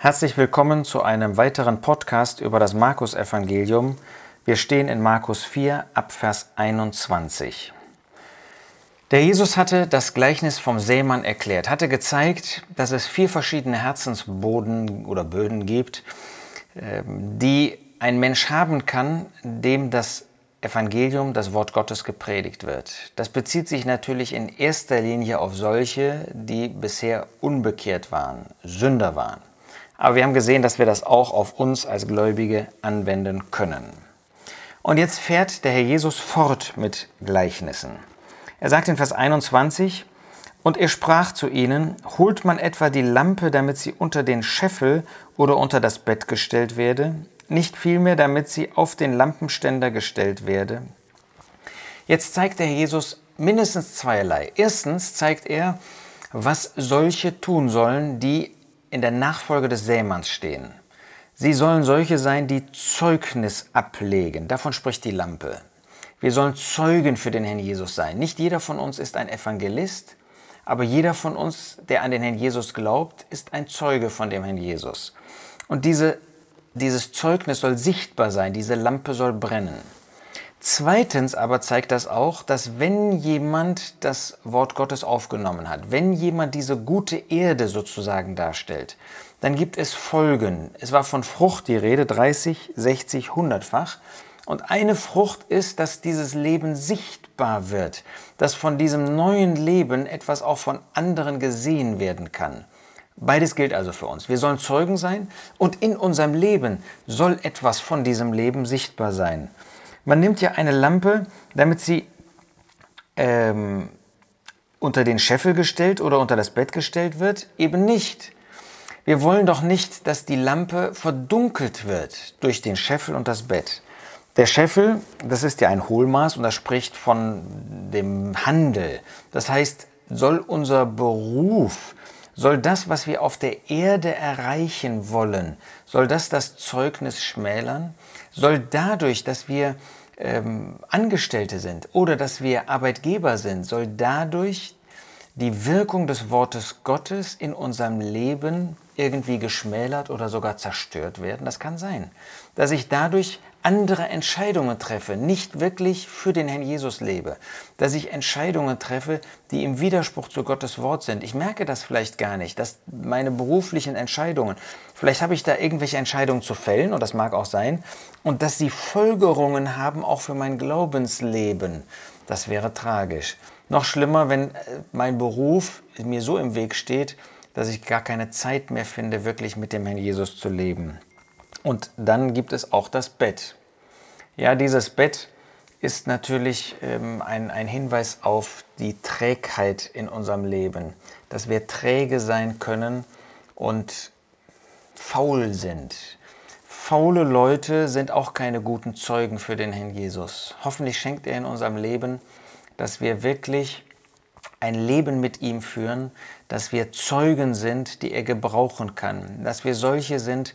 Herzlich willkommen zu einem weiteren Podcast über das Markus-Evangelium. Wir stehen in Markus 4 ab Vers 21. Der Jesus hatte das Gleichnis vom Sämann erklärt, hatte gezeigt, dass es vier verschiedene Herzensboden oder Böden gibt, ähm, die ein Mensch haben kann, dem das Evangelium, das Wort Gottes gepredigt wird. Das bezieht sich natürlich in erster Linie auf solche, die bisher unbekehrt waren, Sünder waren. Aber wir haben gesehen, dass wir das auch auf uns als Gläubige anwenden können. Und jetzt fährt der Herr Jesus fort mit Gleichnissen. Er sagt in Vers 21, und er sprach zu ihnen, holt man etwa die Lampe, damit sie unter den Scheffel oder unter das Bett gestellt werde? nicht vielmehr, damit sie auf den Lampenständer gestellt werde. Jetzt zeigt der Jesus mindestens zweierlei. Erstens zeigt er, was solche tun sollen, die in der Nachfolge des Sämanns stehen. Sie sollen solche sein, die Zeugnis ablegen. Davon spricht die Lampe. Wir sollen Zeugen für den Herrn Jesus sein. Nicht jeder von uns ist ein Evangelist, aber jeder von uns, der an den Herrn Jesus glaubt, ist ein Zeuge von dem Herrn Jesus. Und diese dieses Zeugnis soll sichtbar sein, diese Lampe soll brennen. Zweitens aber zeigt das auch, dass wenn jemand das Wort Gottes aufgenommen hat, wenn jemand diese gute Erde sozusagen darstellt, dann gibt es Folgen. Es war von Frucht die Rede, 30, 60, 100-fach. Und eine Frucht ist, dass dieses Leben sichtbar wird, dass von diesem neuen Leben etwas auch von anderen gesehen werden kann. Beides gilt also für uns. Wir sollen Zeugen sein und in unserem Leben soll etwas von diesem Leben sichtbar sein. Man nimmt ja eine Lampe, damit sie ähm, unter den Scheffel gestellt oder unter das Bett gestellt wird? Eben nicht. Wir wollen doch nicht, dass die Lampe verdunkelt wird durch den Scheffel und das Bett. Der Scheffel, das ist ja ein Hohlmaß und das spricht von dem Handel. Das heißt, soll unser Beruf, soll das, was wir auf der Erde erreichen wollen, soll das das Zeugnis schmälern? Soll dadurch, dass wir ähm, Angestellte sind oder dass wir Arbeitgeber sind, soll dadurch die Wirkung des Wortes Gottes in unserem Leben irgendwie geschmälert oder sogar zerstört werden? Das kann sein. Dass ich dadurch andere Entscheidungen treffe, nicht wirklich für den Herrn Jesus lebe, dass ich Entscheidungen treffe, die im Widerspruch zu Gottes Wort sind. Ich merke das vielleicht gar nicht, dass meine beruflichen Entscheidungen, vielleicht habe ich da irgendwelche Entscheidungen zu fällen, und das mag auch sein, und dass sie Folgerungen haben auch für mein Glaubensleben. Das wäre tragisch. Noch schlimmer, wenn äh, mein Beruf mir so im Weg steht, dass ich gar keine Zeit mehr finde, wirklich mit dem Herrn Jesus zu leben. Und dann gibt es auch das Bett. Ja, dieses Bett ist natürlich ähm, ein, ein Hinweis auf die Trägheit in unserem Leben, dass wir träge sein können und faul sind. Faule Leute sind auch keine guten Zeugen für den Herrn Jesus. Hoffentlich schenkt er in unserem Leben, dass wir wirklich ein Leben mit ihm führen, dass wir Zeugen sind, die er gebrauchen kann, dass wir solche sind,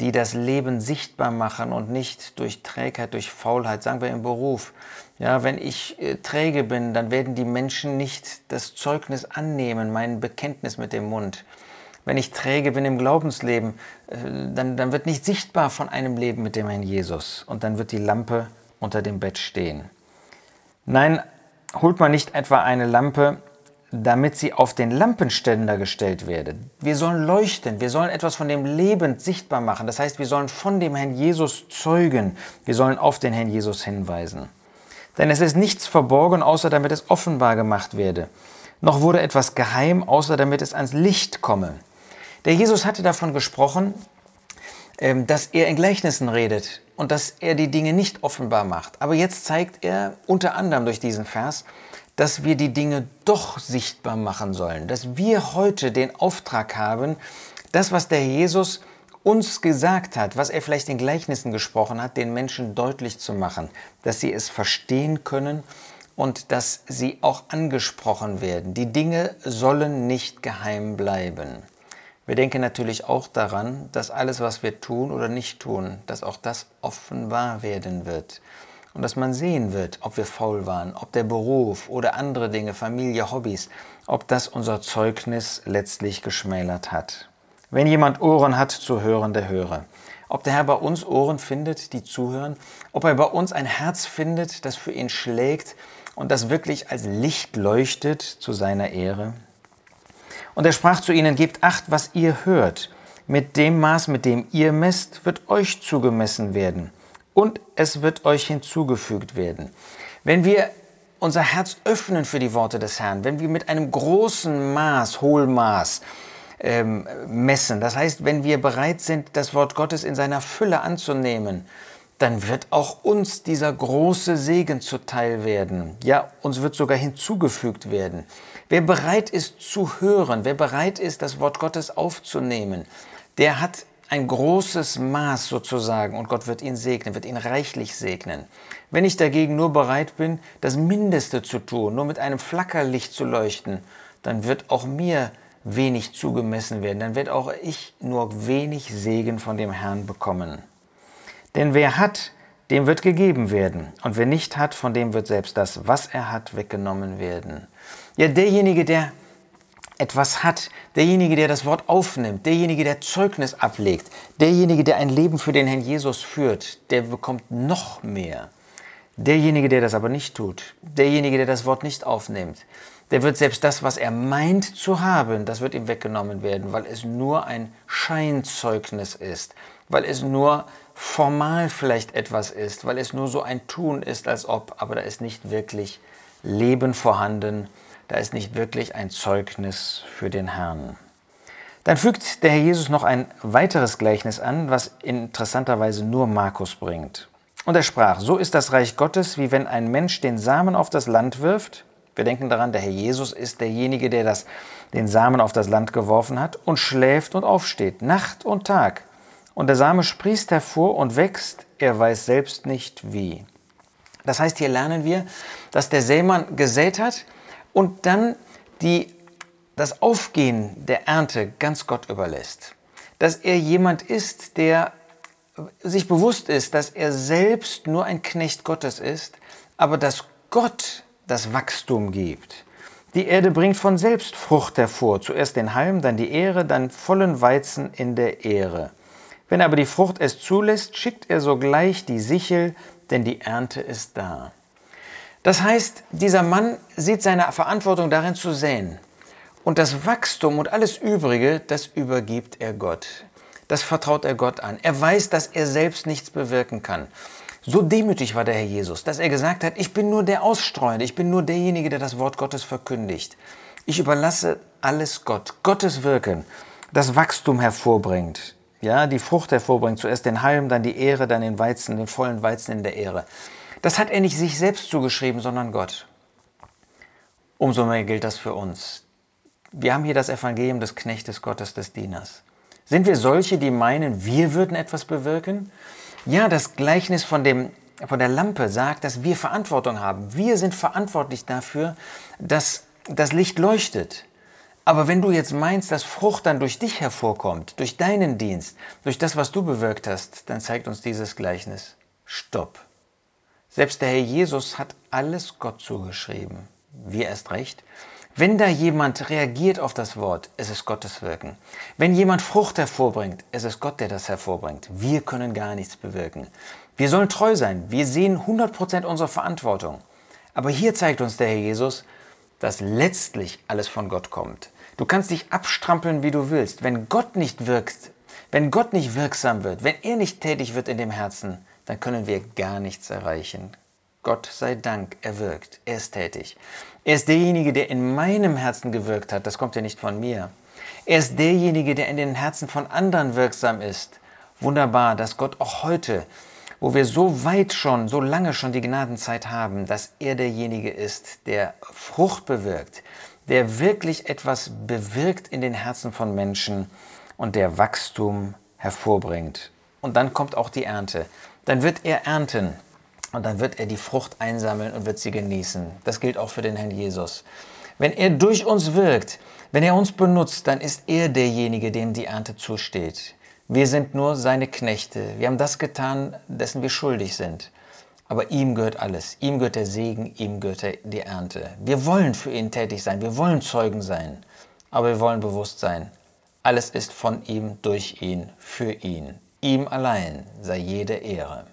die das Leben sichtbar machen und nicht durch Trägheit, durch Faulheit, sagen wir im Beruf. Ja, wenn ich äh, träge bin, dann werden die Menschen nicht das Zeugnis annehmen, mein Bekenntnis mit dem Mund. Wenn ich träge bin im Glaubensleben, äh, dann, dann wird nicht sichtbar von einem Leben mit dem Herrn Jesus und dann wird die Lampe unter dem Bett stehen. Nein, holt man nicht etwa eine Lampe, damit sie auf den Lampenständer gestellt werde. Wir sollen leuchten, wir sollen etwas von dem Leben sichtbar machen. Das heißt, wir sollen von dem Herrn Jesus zeugen, wir sollen auf den Herrn Jesus hinweisen. Denn es ist nichts verborgen, außer damit es offenbar gemacht werde. Noch wurde etwas geheim, außer damit es ans Licht komme. Der Jesus hatte davon gesprochen, ähm, dass er in Gleichnissen redet und dass er die Dinge nicht offenbar macht. Aber jetzt zeigt er unter anderem durch diesen Vers, dass wir die Dinge doch sichtbar machen sollen, dass wir heute den Auftrag haben, das, was der Jesus uns gesagt hat, was er vielleicht in Gleichnissen gesprochen hat, den Menschen deutlich zu machen, dass sie es verstehen können und dass sie auch angesprochen werden. Die Dinge sollen nicht geheim bleiben. Wir denken natürlich auch daran, dass alles, was wir tun oder nicht tun, dass auch das offenbar werden wird und dass man sehen wird, ob wir faul waren, ob der Beruf oder andere Dinge, Familie, Hobbys, ob das unser Zeugnis letztlich geschmälert hat. Wenn jemand Ohren hat zu hören, der höre. Ob der Herr bei uns Ohren findet, die zuhören, ob er bei uns ein Herz findet, das für ihn schlägt und das wirklich als Licht leuchtet zu seiner Ehre. Und er sprach zu ihnen, gebt acht, was ihr hört. Mit dem Maß, mit dem ihr messt, wird euch zugemessen werden. Und es wird euch hinzugefügt werden. Wenn wir unser Herz öffnen für die Worte des Herrn, wenn wir mit einem großen Maß, Hohlmaß, ähm, messen. Das heißt, wenn wir bereit sind, das Wort Gottes in seiner Fülle anzunehmen, dann wird auch uns dieser große Segen zuteil werden. Ja, uns wird sogar hinzugefügt werden. Wer bereit ist zu hören, wer bereit ist, das Wort Gottes aufzunehmen, der hat ein großes Maß sozusagen und Gott wird ihn segnen, wird ihn reichlich segnen. Wenn ich dagegen nur bereit bin, das Mindeste zu tun, nur mit einem Flackerlicht zu leuchten, dann wird auch mir wenig zugemessen werden, dann wird auch ich nur wenig Segen von dem Herrn bekommen. Denn wer hat, dem wird gegeben werden, und wer nicht hat, von dem wird selbst das, was er hat, weggenommen werden. Ja, derjenige, der etwas hat, derjenige, der das Wort aufnimmt, derjenige, der Zeugnis ablegt, derjenige, der ein Leben für den Herrn Jesus führt, der bekommt noch mehr. Derjenige, der das aber nicht tut, derjenige, der das Wort nicht aufnimmt, der wird selbst das, was er meint zu haben, das wird ihm weggenommen werden, weil es nur ein Scheinzeugnis ist, weil es nur formal vielleicht etwas ist, weil es nur so ein Tun ist, als ob, aber da ist nicht wirklich Leben vorhanden, da ist nicht wirklich ein Zeugnis für den Herrn. Dann fügt der Herr Jesus noch ein weiteres Gleichnis an, was interessanterweise nur Markus bringt. Und er sprach, so ist das Reich Gottes, wie wenn ein Mensch den Samen auf das Land wirft, wir denken daran, der Herr Jesus ist derjenige, der das, den Samen auf das Land geworfen hat und schläft und aufsteht, Nacht und Tag. Und der Same sprießt hervor und wächst, er weiß selbst nicht wie. Das heißt, hier lernen wir, dass der Sämann gesät hat und dann die, das Aufgehen der Ernte ganz Gott überlässt. Dass er jemand ist, der sich bewusst ist, dass er selbst nur ein Knecht Gottes ist, aber dass Gott das Wachstum gibt. Die Erde bringt von selbst Frucht hervor, zuerst den Halm, dann die Ehre, dann vollen Weizen in der Ehre. Wenn aber die Frucht es zulässt, schickt er sogleich die Sichel, denn die Ernte ist da. Das heißt, dieser Mann sieht seine Verantwortung darin zu säen. Und das Wachstum und alles Übrige, das übergibt er Gott. Das vertraut er Gott an. Er weiß, dass er selbst nichts bewirken kann. So demütig war der Herr Jesus, dass er gesagt hat, ich bin nur der Ausstreuende, ich bin nur derjenige, der das Wort Gottes verkündigt. Ich überlasse alles Gott, Gottes Wirken, das Wachstum hervorbringt, ja, die Frucht hervorbringt, zuerst den Halm, dann die Ehre, dann den Weizen, den vollen Weizen in der Ehre. Das hat er nicht sich selbst zugeschrieben, sondern Gott. Umso mehr gilt das für uns. Wir haben hier das Evangelium des Knechtes Gottes, des Dieners. Sind wir solche, die meinen, wir würden etwas bewirken? Ja, das Gleichnis von, dem, von der Lampe sagt, dass wir Verantwortung haben. Wir sind verantwortlich dafür, dass das Licht leuchtet. Aber wenn du jetzt meinst, dass Frucht dann durch dich hervorkommt, durch deinen Dienst, durch das, was du bewirkt hast, dann zeigt uns dieses Gleichnis, stopp. Selbst der Herr Jesus hat alles Gott zugeschrieben. Wir erst recht. Wenn da jemand reagiert auf das Wort, es ist Gottes Wirken. Wenn jemand Frucht hervorbringt, es ist Gott, der das hervorbringt. Wir können gar nichts bewirken. Wir sollen treu sein. Wir sehen 100% unserer Verantwortung. Aber hier zeigt uns der Herr Jesus, dass letztlich alles von Gott kommt. Du kannst dich abstrampeln, wie du willst. Wenn Gott nicht wirkt, wenn Gott nicht wirksam wird, wenn er nicht tätig wird in dem Herzen, dann können wir gar nichts erreichen. Gott sei Dank, er wirkt, er ist tätig. Er ist derjenige, der in meinem Herzen gewirkt hat, das kommt ja nicht von mir. Er ist derjenige, der in den Herzen von anderen wirksam ist. Wunderbar, dass Gott auch heute, wo wir so weit schon, so lange schon die Gnadenzeit haben, dass er derjenige ist, der Frucht bewirkt, der wirklich etwas bewirkt in den Herzen von Menschen und der Wachstum hervorbringt. Und dann kommt auch die Ernte. Dann wird er ernten. Und dann wird er die Frucht einsammeln und wird sie genießen. Das gilt auch für den Herrn Jesus. Wenn er durch uns wirkt, wenn er uns benutzt, dann ist er derjenige, dem die Ernte zusteht. Wir sind nur seine Knechte. Wir haben das getan, dessen wir schuldig sind. Aber ihm gehört alles. Ihm gehört der Segen, ihm gehört die Ernte. Wir wollen für ihn tätig sein. Wir wollen Zeugen sein. Aber wir wollen bewusst sein. Alles ist von ihm, durch ihn, für ihn. Ihm allein sei jede Ehre.